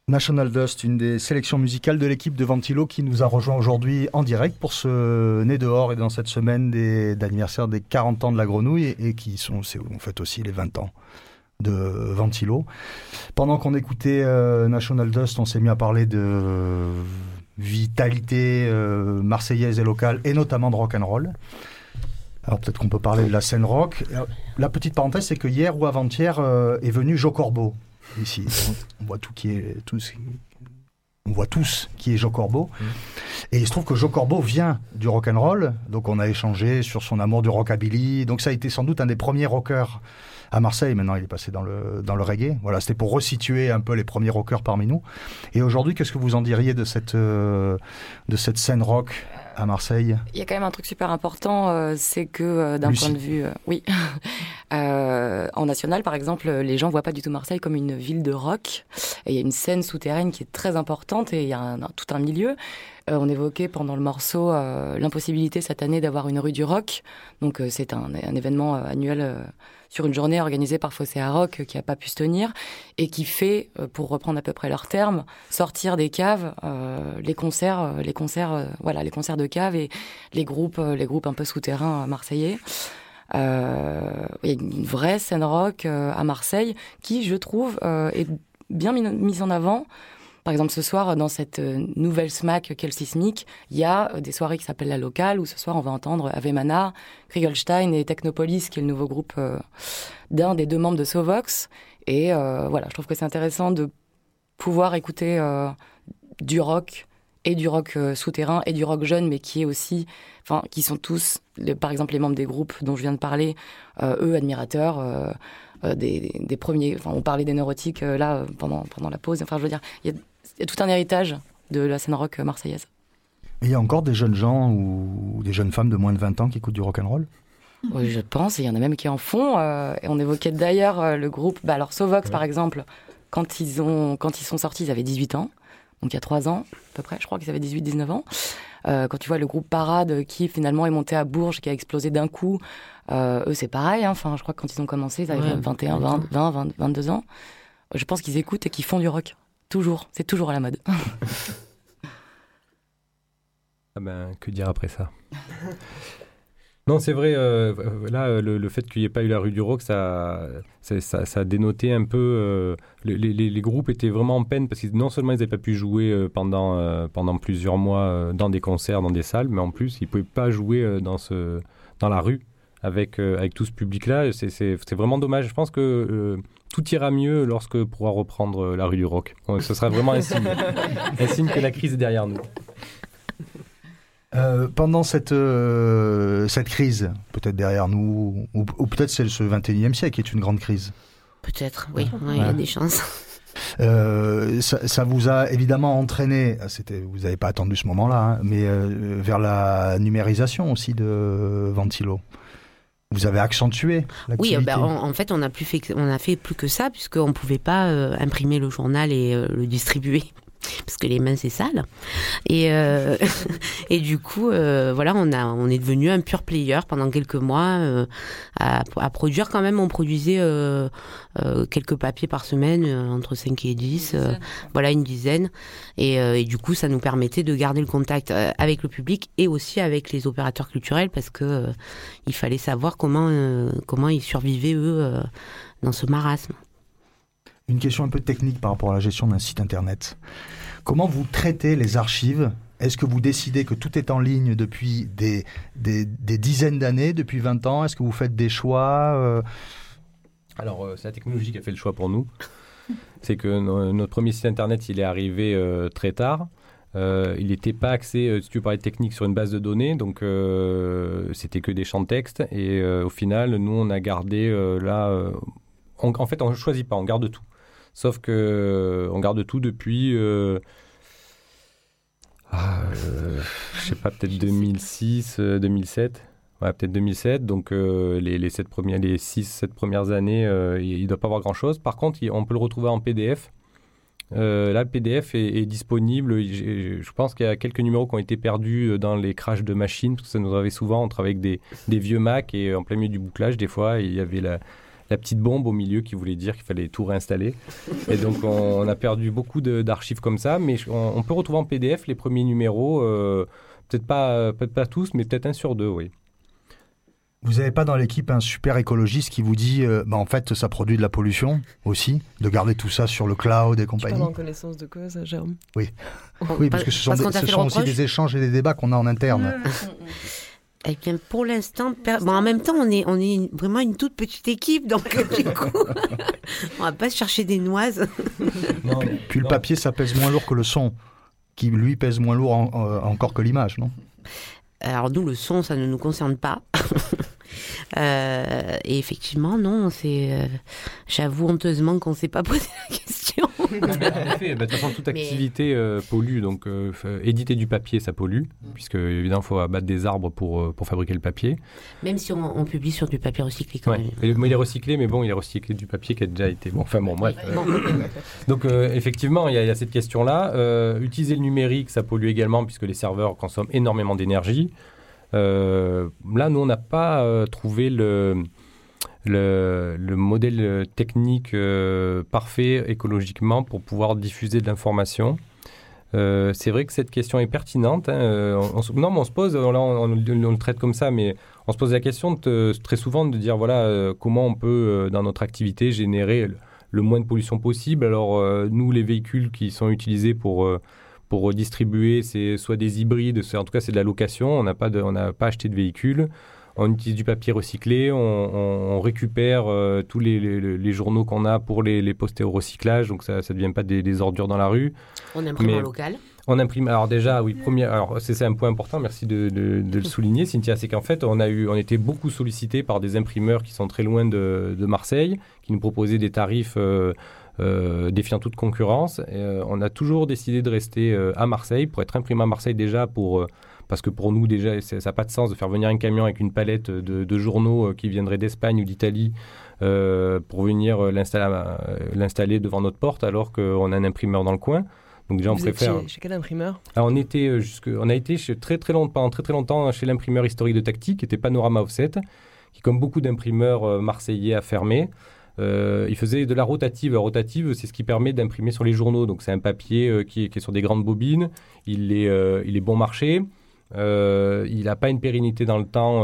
National Dust, une des sélections musicales de l'équipe de Ventilo qui nous a rejoint aujourd'hui en direct pour ce Né dehors et dans cette semaine des- d'anniversaire des 40 ans de la grenouille et, qui sont, en fait aussi les 20 ans de Ventilo. Pendant qu'on écoutait euh, National Dust, on s'est mis à parler de vitalité euh, marseillaise et locale et notamment de rock and roll. Alors peut-être qu'on peut parler de la scène rock. Alors, La petite parenthèse, c'est que hier ou avant-hier euh, est venu Joe Corbeau ici. On voit tout qui est. On voit tous qui est Joe Corbeau. Et il se trouve que Joe Corbeau vient du rock and roll. Donc on a échangé sur son amour du rockabilly. Donc ça a été sans doute un des premiers rockers à Marseille. Maintenant, il est passé dans le, dans le reggae. Voilà, c'était pour resituer un peu les premiers rockers parmi nous. Et aujourd'hui, qu'est-ce que vous en diriez de cette, euh, de cette scène rock à Marseille Il y a quand même un truc super important, euh, c'est que euh, d'un point de vue, euh, oui, en national par exemple, les gens voient pas du tout Marseille comme une ville de rock. Et il y a une scène souterraine qui est très importante et il y a un- un- tout un milieu. On évoquait pendant le morceau l'impossibilité cette année d'avoir une rue du rock. Donc c'est un, un événement annuel sur une journée organisée par Fossé à Rock euh, qui a pas pu se tenir et qui fait, euh, pour reprendre à peu près leurs termes, sortir des caves euh, les concerts, les concerts, voilà, les concerts de caves et les groupes, les groupes un peu souterrains marseillais. Il y a une vraie scène rock à Marseille qui, je trouve, est bien mis- mise en avant. Par exemple, ce soir, dans cette euh, nouvelle SMAC qu'est le Sismique, il y a euh, des soirées qui s'appellent La Locale, où ce soir, on va entendre Ave Mana, Kriegelstein et Technopolis, qui est le nouveau groupe euh, d'un des deux membres de Sovox. Et voilà, je trouve que c'est intéressant de pouvoir écouter du rock et du rock souterrain et du rock jeune, mais qui est aussi, enfin, qui sont tous, par exemple, les membres des groupes dont je viens de parler, eux, admirateurs des, des premiers. Enfin, on parlait des neurotiques là pendant pendant la pause. Enfin, je veux dire, il y, a- y a tout un héritage de la scène rock marseillaise. Et Il y a encore des jeunes gens ou des jeunes femmes de moins de 20 ans qui écoutent du rock and roll? Oui, je pense. Il y en a même qui en font. euh, et on évoquait d'ailleurs euh, le groupe. Bah, alors, Sovox, par exemple, quand ils, ont, quand ils sont sortis, ils avaient 18 ans. Donc, il y a 3 ans, à peu près. Je crois qu'ils avaient 18-19 ans. Euh, quand tu vois le groupe Parade qui finalement est monté à Bourges, qui a explosé d'un coup, euh, eux, c'est pareil. hein. Enfin, je crois que quand ils ont commencé, ils avaient Ouais, 21, 20, 20, 20, 22 ans. Je pense qu'ils écoutent et qu'ils font du rock. Toujours. C'est toujours à la mode. Ah ben, que dire après ça? Non, c'est vrai, euh, le, fait qu'il n'y ait pas eu la rue du rock, ça, ça, a dénoté un peu. euh, les, groupes étaient vraiment en peine parce que non seulement ils n'avaient pas pu jouer euh, pendant, plusieurs mois dans des concerts, dans des salles, mais en plus, ils ne pouvaient pas jouer dans la rue avec, euh, avec tout ce public-là. C'est- C'est c'est vraiment dommage. Je pense que euh, tout ira mieux lorsque pourra reprendre euh, la rue du rock. Ouais, Ce sera vraiment un signe, un signe que la crise est derrière nous. Euh, pendant cette, euh, cette crise, peut-être derrière nous, ou, ou peut-être c'est ce 21e siècle qui est une grande crise, Peut-être, oui, ouais, il y a des chances. euh, ça, ça vous a évidemment entraîné, c'était, vous n'avez pas attendu ce moment-là, hein, mais euh, vers la numérisation aussi de Ventilo. Vous avez accentué Oui, bah, en, en fait, on a, plus fait, on a fait plus que ça, puisqu'on ne pouvait pas euh, imprimer le journal et euh, le distribuer. Parce que les mains, c'est sale. Et, euh, et du coup, euh, voilà, on, a, on est devenu un pur player pendant quelques mois euh, à, à produire. Quand même, on produisait quelques papiers par semaine, entre 5 et 10, euh, voilà, une dizaine. Et, et du coup, ça nous permettait de garder le contact avec le public et aussi avec les opérateurs culturels, parce que il fallait savoir comment, comment ils survivaient, eux, dans ce marasme. Une question un peu technique par rapport à la gestion d'un site internet. Comment vous traitez les archives? Est-ce que vous décidez que tout est en ligne depuis des, dizaines d'années, depuis 20 ans? Est-ce que vous faites des choix euh, Alors, euh, c'est la technologie qui a fait le choix pour nous. C'est que no- notre premier site internet, il est arrivé euh, très tard. Il n'était pas axé, si tu parlais technique, sur une base de données, donc c'était que des champs de texte. Et au final, nous, on a gardé là. on- en fait, on ne choisit pas, on garde tout. Sauf que euh, on garde tout depuis. euh, ah, euh, je sais pas, peut-être 2006, euh, 2007. Ouais, peut-être 2007. Donc, euh, les, les, sept premières, les 6-7 premières années, euh, il ne doit pas avoir grand-chose. Par contre, il- on peut le retrouver en PDF. Euh, là, le PDF est, est disponible. Je pense qu'il y a quelques numéros qui ont été perdus euh, dans les crashs de machines, parce que ça nous arrivait souvent. On travaillait avec des, des vieux Mac et euh, en plein milieu du bouclage, des fois, il y avait la, la petite bombe au milieu qui voulait dire qu'il fallait tout réinstaller. Et donc on, on a perdu beaucoup de- d'archives comme ça, mais je- on, on peut retrouver en PDF les premiers numéros, euh, peut-être pas, peut pas tous, mais peut-être un sur deux, oui. Vous n'avez pas dans l'équipe un super écologiste qui vous dit, euh, bah, en fait, ça produit de la pollution aussi, de garder tout ça sur le cloud et compagnie parles en connaissance de cause, Jérôme Oui, parce que ce sont, des- ce sont aussi des échanges et des débats qu'on a en interne. Eh bien, pour l'instant, per- bon, en même temps, on est, on est une- vraiment une toute petite équipe, donc euh, du coup, on va pas se chercher des noises. Non, Puis le non. papier, ça pèse moins lourd que le son, qui lui pèse moins lourd en- euh, encore que l'image, non? Alors nous, le son, ça ne nous concerne pas. Euh, et effectivement, non, c'est. euh, J'avoue honteusement qu'on ne s'est pas posé la question. Bah, de toute façon, toute activité euh, pollue. Donc, éditer du papier, ça pollue, puisque évidemment, il faut abattre des arbres pour, pour fabriquer le papier. Même si on, on publie sur du papier recyclé quand Ouais. même. Et, mais il est recyclé, mais bon, il est recyclé du papier qui a déjà été. Bon, enfin bon, bref. Donc, effectivement, il y, a- il y a cette question-là. Utiliser le numérique, ça pollue également, puisque les serveurs consomment énormément d'énergie. Euh, là, nous, on n'a pas euh, trouvé le, le, le modèle euh, technique parfait écologiquement pour pouvoir diffuser de l'information. C'est vrai que cette question est pertinente. hein. On, non, mais on se pose, on, on- le- traite comme ça, mais on se pose la question très souvent de dire voilà comment on peut dans notre activité générer le, moins de pollution possible. Alors nous, les véhicules qui sont utilisés pour pour distribuer, c'est soit des hybrides, c'est- en tout cas c'est de la location. On n'a pas de, on n'a pas acheté de véhicule. On utilise du papier recyclé, on, on- on récupère euh, tous les, les- les journaux qu'on a pour les, les poster au recyclage, donc ça ne devient pas des, des ordures dans la rue. On imprime en local. On imprime. Alors déjà, oui, premier. Alors c'est c'est un point important. Merci de, de- de le souligner, Cynthia. C'est qu'en fait, on a eu, on était beaucoup sollicité par des imprimeurs qui sont très loin de, de Marseille, qui nous proposaient des tarifs euh, euh, défiant toute concurrence. Euh, on a toujours décidé de rester euh, à Marseille pour être imprimé à Marseille déjà pour. parce que pour nous, déjà, ça n'a pas de sens de faire venir un camion avec une palette de, de journaux qui viendraient d'Espagne ou d'Italie pour venir l'installer devant notre porte alors qu'on a un imprimeur dans le coin. Donc déjà, on Vous êtes préfère. chez, chez quel imprimeur? Alors, on était euh, jusque, on a été chez très très longtemps, pendant très très longtemps chez l'imprimeur historique de Tactique, qui était Panorama Offset, qui comme beaucoup d'imprimeurs euh, marseillais a fermé. Euh, il faisait de la rotative. Rotative, c'est ce qui permet d'imprimer sur les journaux. Donc c'est un papier euh, qui, est, sur des grandes bobines. Il est, euh, il est bon marché. Il n'a pas une pérennité dans le temps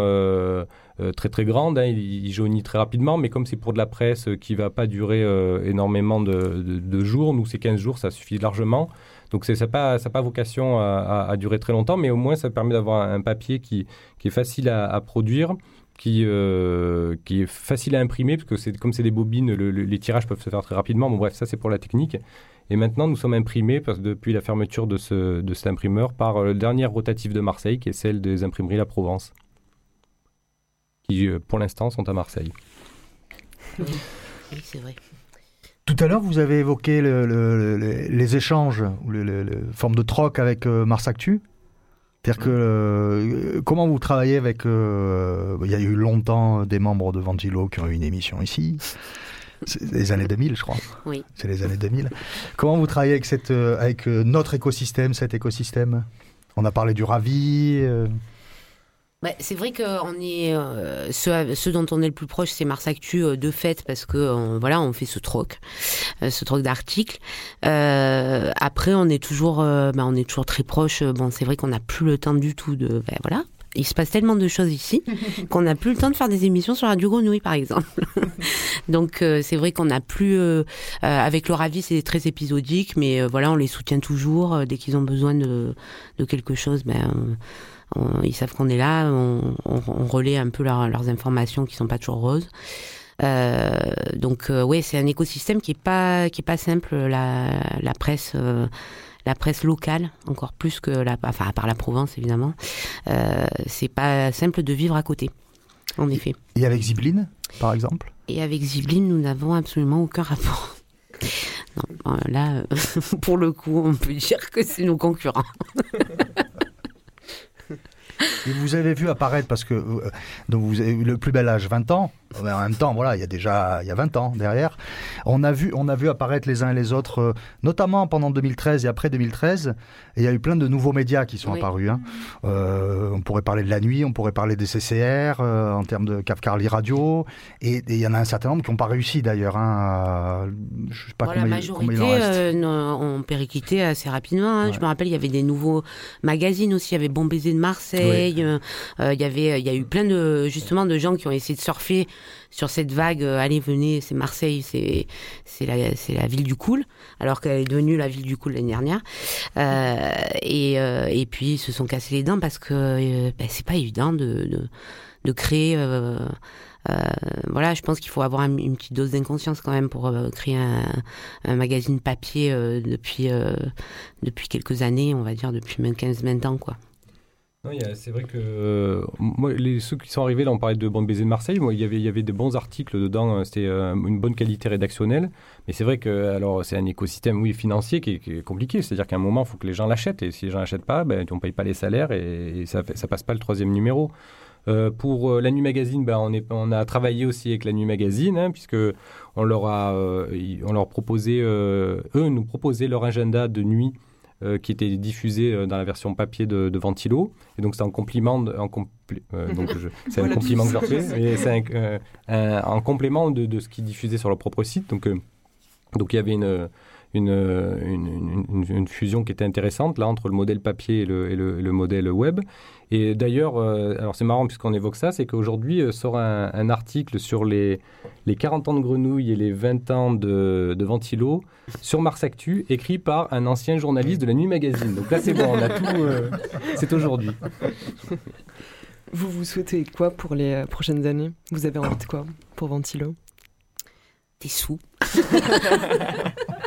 très très grande. hein. Il, jaunit très rapidement, mais comme c'est pour de la presse qui va pas durer énormément de, jours, nous c'est 15 jours, ça suffit largement. Donc ça n'a pas, pas vocation à, durer très longtemps, mais au moins ça permet d'avoir un, papier qui, est facile à produire, qui, euh, qui est facile à imprimer, parce que c'est, comme c'est des bobines, le- le- les tirages peuvent se faire très rapidement. Bon bref, ça c'est pour la technique. Et maintenant nous sommes imprimés, parce que depuis la fermeture de, ce, de cet imprimeur, par euh, le dernier rotatif de Marseille, qui est celle des imprimeries La Provence, qui euh, pour l'instant sont à Marseille. Oui, c'est vrai. Tout à l'heure, vous avez évoqué le- le- le- les échanges, ou le, le- le- forme de troc avec euh, Mars Actu. C'est-à-dire que euh, comment vous travaillez avec euh, Il y a eu longtemps des membres de Ventilo qui ont eu une émission ici. C'est les années 2000, je crois. Oui. C'est les années 2000. Comment vous travaillez avec, cette, euh, avec notre écosystème, cet écosystème? On a parlé du ravi. euh, Bah, c'est vrai que on est euh, dont on est le plus proche, c'est Mars Actu euh, de fait parce que euh, voilà, on fait ce troc, euh, ce troc d'articles. Après, on est toujours, bah, on est toujours très proche. Bon, c'est vrai qu'on n'a plus le temps du tout de, bah, voilà. Il se passe tellement de choses ici qu'on n'a plus le temps de faire des émissions sur Radio Grenouille, par exemple. Donc euh, c'est vrai qu'on n'a plus, euh, euh, avec le Ravi, c'est très épisodique, mais voilà, on les soutient toujours dès qu'ils ont besoin de, de quelque chose. Ben, on- on- ils savent qu'on est là, on, on- on relaie un peu leur- leurs informations qui sont pas toujours roses. Euh, donc euh, ouais, c'est un écosystème qui est pas qui est pas simple la, la presse euh, la presse locale encore plus que la enfin à part la Provence évidemment. Euh, c'est pas simple de vivre à côté. En effet. Et avec Zibline, par exemple? Et avec Zibline, nous n'avons absolument aucun rapport. Non, euh, là, euh, pour le coup, on peut dire que c'est nos concurrents. Et vous avez vu apparaître, parce que euh, donc vous avez eu le plus bel âge, 20 ans, Mais en même temps, voilà, il y a déjà il y a 20 ans derrière. On a vu, on a vu apparaître les uns et les autres, euh, notamment pendant 2013 et après 2013. Et il y a eu plein de nouveaux médias qui sont Oui. apparus. hein. Euh, on pourrait parler de la nuit, on pourrait parler des CCR euh, en termes de Kafkarli Radio. Et il y en a un certain nombre qui n'ont pas réussi d'ailleurs. Hein. Je sais pas la combien, combien majorité il en reste. euh, ont périclité assez rapidement. hein. Je me rappelle, il y avait des nouveaux magazines aussi. Il y avait Bon Baiser de Marseille. euh, euh, il y avait, il y a eu plein de justement de gens qui ont essayé de surfer sur cette vague. euh, allez, venez, c'est Marseille, c'est c'est la c'est la ville du cool, alors qu'elle est devenue la ville du cool l'année dernière. Euh, et euh, et puis ils se sont cassés les dents parce que ben, c'est pas évident de de, de créer. voilà, je pense qu'il faut avoir un- une petite dose d'inconscience quand même pour créer un, un magazine papier depuis depuis quelques années, on va dire depuis même 15-20 ans quoi. C'est vrai que euh, moi, ceux qui sont arrivés, là, on parlait de Bande Baiser de Marseille. Moi, il y avait, il des bons articles dedans. euh, C'était euh, une bonne qualité rédactionnelle. Mais c'est vrai que alors c'est un écosystème, oui, financier qui est, compliqué. C'est-à-dire qu'à un moment, il faut que les gens l'achètent. Et si les gens l'achètent pas, ben, on paye pas les salaires et, ça, fait- passe pas le troisième numéro. Euh, pour la Nuit Magazine, ben, on, a travaillé aussi avec la Nuit Magazine, hein, puisque on leur a, euh, on leur proposait, eux nous proposaient leur agenda de nuit euh, qui était diffusé euh, dans la version papier de, de Ventilo. Et donc c'est en compliment, en compli- euh, donc je- c'est un Voilà. compliment que je fais, c'est un, euh, un- en complément de, de ce qu'ils diffusaient sur leur propre site. Donc donc il y avait une une, une, une- fusion qui était intéressante là entre le modèle papier et le, et le, et le modèle web. Et d'ailleurs, euh, alors c'est marrant puisqu'on évoque ça, c'est qu'aujourd'hui euh, sort un, un article sur les, les 40 ans de Grenouille et les 20 ans de, de Ventilo sur Mars Actu, écrit par un ancien journaliste de la Nuit Magazine. Donc là c'est bon, on a tout, euh, c'est aujourd'hui. Vous vous souhaitez quoi pour les euh, prochaines années? Vous avez envie de quoi pour Ventilo? Des sous.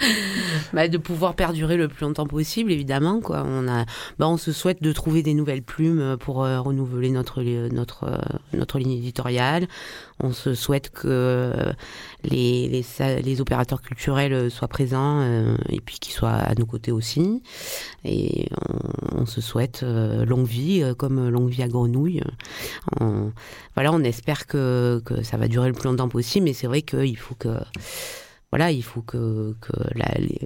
Bah, de pouvoir perdurer le plus longtemps possible, évidemment. Quoi. On, a, bah, on se souhaite de trouver des nouvelles plumes pour euh, renouveler notre, notre, euh, notre ligne éditoriale. On se souhaite que euh, les, les, les opérateurs culturels soient présents euh, et puis qu'ils soient à nos côtés aussi. Et on, se souhaite euh, longue vie, euh, comme longue vie à Grenouille. Voilà, on espère que, que ça va durer le plus longtemps possible, mais c'est vrai qu'il faut que voilà, il faut que, que la- les,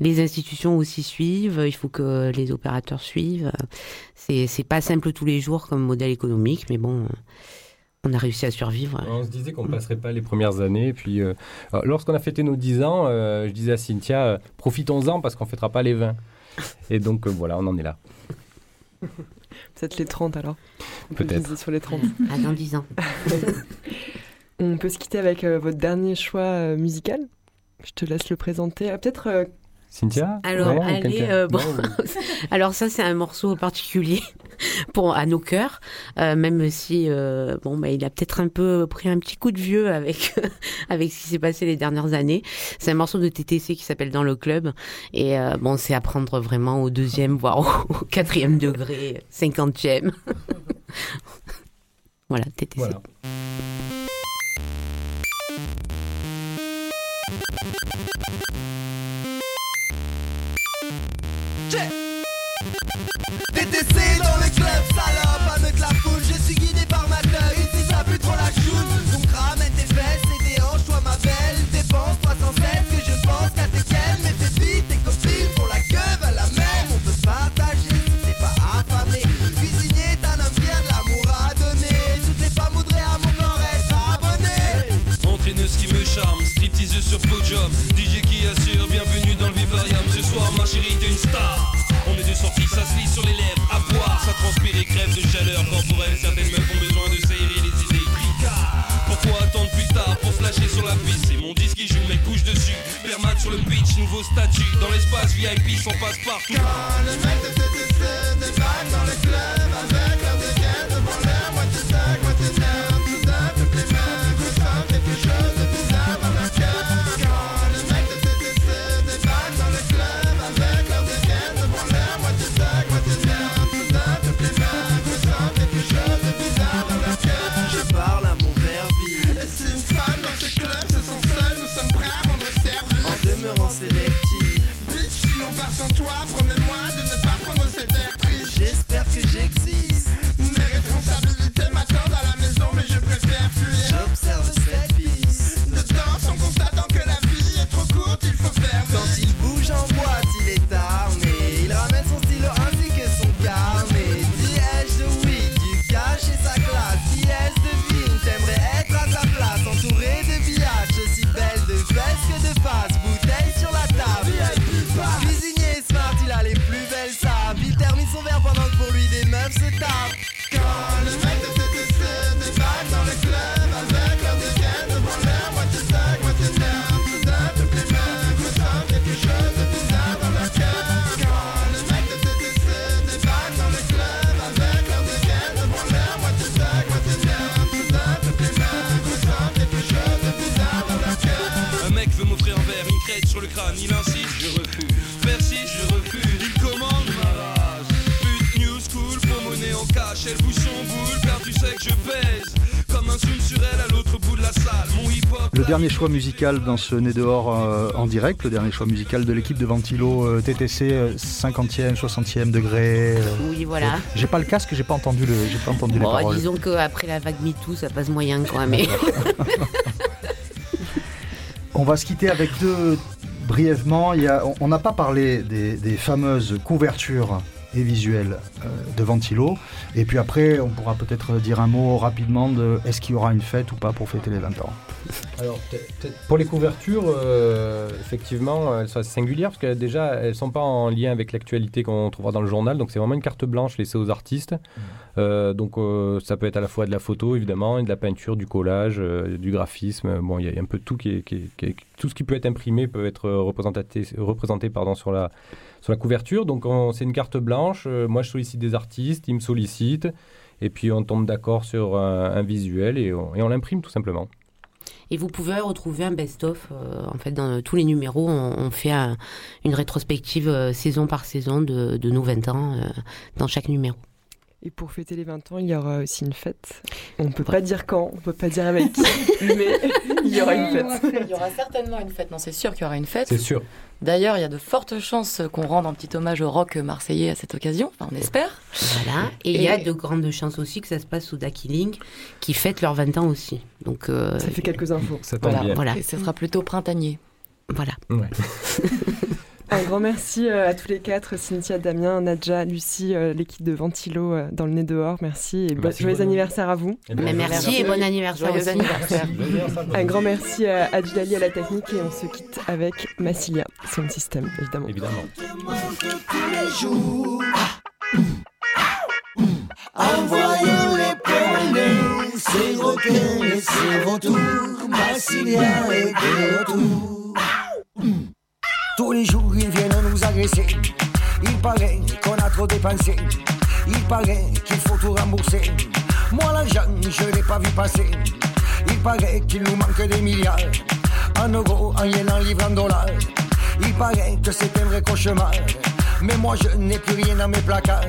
les institutions aussi suivent, il faut que les opérateurs suivent. C'est c'est pas simple tous les jours comme modèle économique, mais bon, on a réussi à survivre. On se disait qu'on ne passerait pas les premières années. Puis, euh, lorsqu'on a fêté nos 10 ans, euh, je disais à Cynthia, euh, profitons-en parce qu'on ne fêtera pas les 20. Et donc, euh, voilà, on en est là. Peut-être les 30 alors On peut Peut-être. viser sur les 30. Ah, dans 10 ans. On peut se quitter avec euh, votre dernier choix euh, musical. Je te laisse le présenter. Ah, Peut-être euh, Cynthia Alors, Non, allez, quelqu'un euh, bon. Non, Alors ça, c'est un morceau particulier pour à nos cœurs, euh, même si euh, bon, bah, il a peut-être un peu pris un petit coup de vieux avec avec ce qui s'est passé les dernières années. C'est un morceau de TTC qui s'appelle Dans le club, et euh, bon, c'est à prendre vraiment au deuxième, voire au, au quatrième degré, cinquantième. voilà, TTC. Voilà. TTC dans le club, salope, avec la foule, je suis guidé par ma teuf, ici ça pue trop la choule. Donc ramène tes fesses et des hanches, toi ma belle, dépense 307, que je pense qu'à tes quelles, mais tes filles, tes copines, pour la queue à la même, on peut partager, c'est pas affamé. Cuisinier, t'as un homme de l'amour à donner, toutes les femmes voudraient à mon corps être abonnées. Entraîneuse qui me charme, stripteaseuse sur podium. DJ ma chérie t'es une star. On est deux sorties, ça se lit sur les lèvres À boire, ça transpire et crève de chaleur corporelle Certaines meufs ont besoin de s'aérer les idées Pourquoi attendre plus tard pour se lâcher sur la piste? C'est mon disque qui joue, mes couches dessus Permat sur le pitch, nouveau statut. Dans l'espace VIP, son passe partout Le mec de TTC dans le club avec leur dégaine devant l'air, sac, moitié nerd, soudain cool car tu sais que je pèse comme un zoom sur elle à l'autre bout de la salle. Mon hip hop. Le dernier choix musical dans ce Nez dehors euh, en direct, le dernier choix musical de l'équipe de Ventilo euh, TTC, euh, 50e, 60e degré. euh. Oui, voilà. J'ai pas le casque, j'ai pas entendu, le, j'ai pas entendu les Bon, paroles. disons qu'après la vague MeToo, ça passe moyen quoi. Mais On va se quitter avec deux brièvement. Il y a, on- on n'a pas parlé des, des fameuses couvertures et visuels euh, de Ventilo. Et puis après, on pourra peut-être dire un mot rapidement de est-ce qu'il y aura une fête ou pas pour fêter les 20 ans. Alors, peut-être pour les couvertures, euh, effectivement, elles sont assez singulières parce que déjà, elles sont pas en lien avec l'actualité qu'on trouvera dans le journal. Donc, c'est vraiment une carte blanche laissée aux artistes. Euh, donc, euh, ça peut être à la fois de la photo, évidemment, et de la peinture, du collage, euh, du graphisme. Bon, il y, a- il y a un peu tout qui est, qui est- qui est- tout ce qui peut être imprimé peut être représenté, représenté pardon, sur la sur la couverture. Donc, on- c'est une carte blanche. Euh, moi, je sollicite des artistes, ils me sollicitent. Et puis, on tombe d'accord sur un, un visuel et on, et on l'imprime tout simplement. Et vous pouvez retrouver un best-of. euh, en fait, dans tous les numéros, on, fait un- une rétrospective euh, saison par saison de, nos 20 ans euh, dans chaque numéro. Et pour fêter les 20 ans, il y aura aussi une fête. On peut pas dire quand, on peut pas dire avec qui, mais il y aura une fête. Il y aura certainement une fête. Non, c'est sûr qu'il y aura une fête. C'est sûr. D'ailleurs, il y a de fortes chances qu'on rende un petit hommage au rock marseillais à cette occasion. Enfin, on espère. Voilà. Et il y a de grandes chances aussi que ça se passe sous Ducky Link, qui fête leurs 20 ans aussi. Donc, euh, Ça fait quelques infos. Ça tombe Voilà. bien. voilà. Et ce sera plutôt printanier. Voilà. Ouais. Un grand merci euh, à tous les quatre, Cynthia, Damien, Nadja, Lucie, euh, l'équipe de Ventilo euh, dans le nez dehors. Merci et bo- Merci joyeux anniversaire à vous. Merci, merci. et bon anniversaire Joyeux aussi. anniversaire. Un grand merci à Adjali à la technique et on se quitte avec Massilia, son système évidemment. Évidemment. En voyant les promener, ces requins et ces vautours, Massilia est de retour. Tous les jours, ils viennent nous agresser. Il paraît qu'on a trop dépensé. Il paraît qu'il faut tout rembourser. Moi, l'argent, je l'ai pas vu passer. Il paraît qu'il nous manque des milliards. En euros, en yens, en livres, en dollars. Il paraît que c'est un vrai cauchemar. Mais moi, je n'ai plus rien dans mes placards.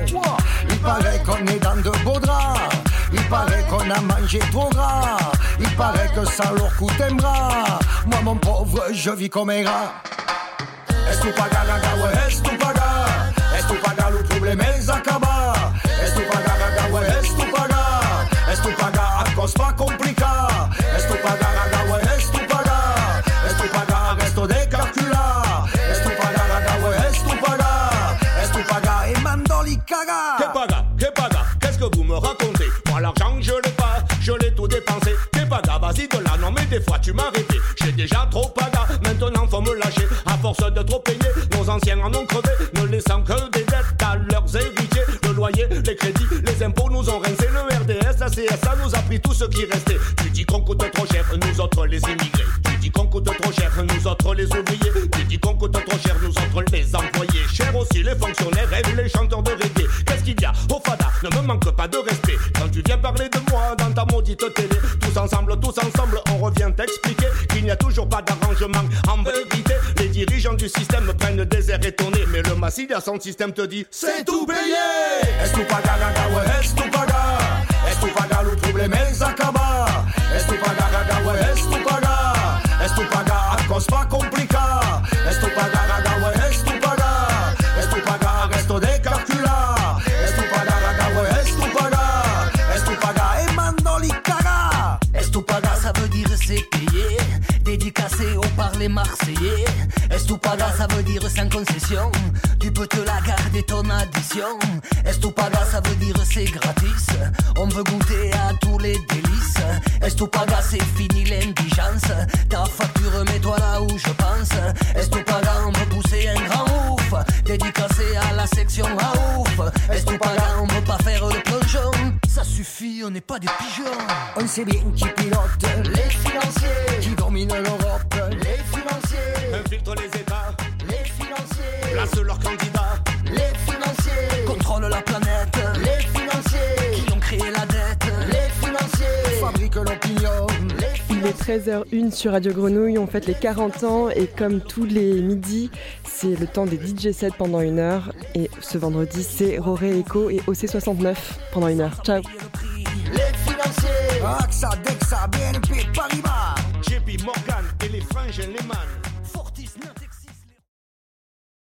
Il paraît qu'on est dans de beaux draps. Il paraît qu'on a mangé trop gras. Il paraît que ça leur coûte un bras. Moi, mon pauvre, je vis comme un rat. Es tu pagar gaga, ouais, es tu mais des fois tu m'as arrêté. J'ai déjà trop paga, maintenant faut me lâcher. À force de trop payer, nos anciens en ont crevé, ne laissant que des dettes à leurs héritiers. Le loyer, les crédits, les impôts nous ont rincé. Le RDS, la CSA nous a pris tout ce qui restait. Tu dis qu'on coûte trop cher, nous autres les immigrés. Tu dis qu'on coûte trop cher, nous autres les ouvriers. Tu dis qu'on coûte trop cher, nous autres les employés. Cher aussi les fonctionnaires et les chanteurs de reggae. Qu'est-ce qu'il y a au fada? Ne me manque pas de respect. Quand tu viens parler de moi dans ta maudite télé, tous ensemble, tous ensemble, revient t'expliquer qu'il n'y a toujours pas d'arrangement. En vérité, les dirigeants du système prennent des airs étonnés. Mais le Massilia, son système te dit c'est tout payé. Es tu ouais, es tu pagar. Es tu pagar, o problema é acabar. Es tu ouais, es tu pagar. Es tu pagar, a coisa pra concession. Tu peux te la garder ton addition. Paga, ça veut dire c'est gratis. On veut goûter à tous les délices. Paga, c'est fini l'indigence. Ta facture, mets-toi là où je pense. Paga, on peut pousser un grand ouf? Dédicacé à la section à ouf. Paga, on peut pas faire le plongeon? Ça suffit, on n'est pas des pigeons. On sait bien qui pilote Les financiers, qui domine l'Europe. Financiers, leurs candidats. les financiers, contrôlent la planète, les financiers, qui ont créé la dette, les financiers, Fabrique l'opinion. les Il est 13h01 sur Radio Grenouille, on fête les 40 ans et comme tous les midis, c'est le temps des DJ sets pendant une heure et ce vendredi c'est Roré Echo et OC69 pendant une heure. Ciao le prix. AXA, Dexa, BNP, Paribas. JP Morgan et les.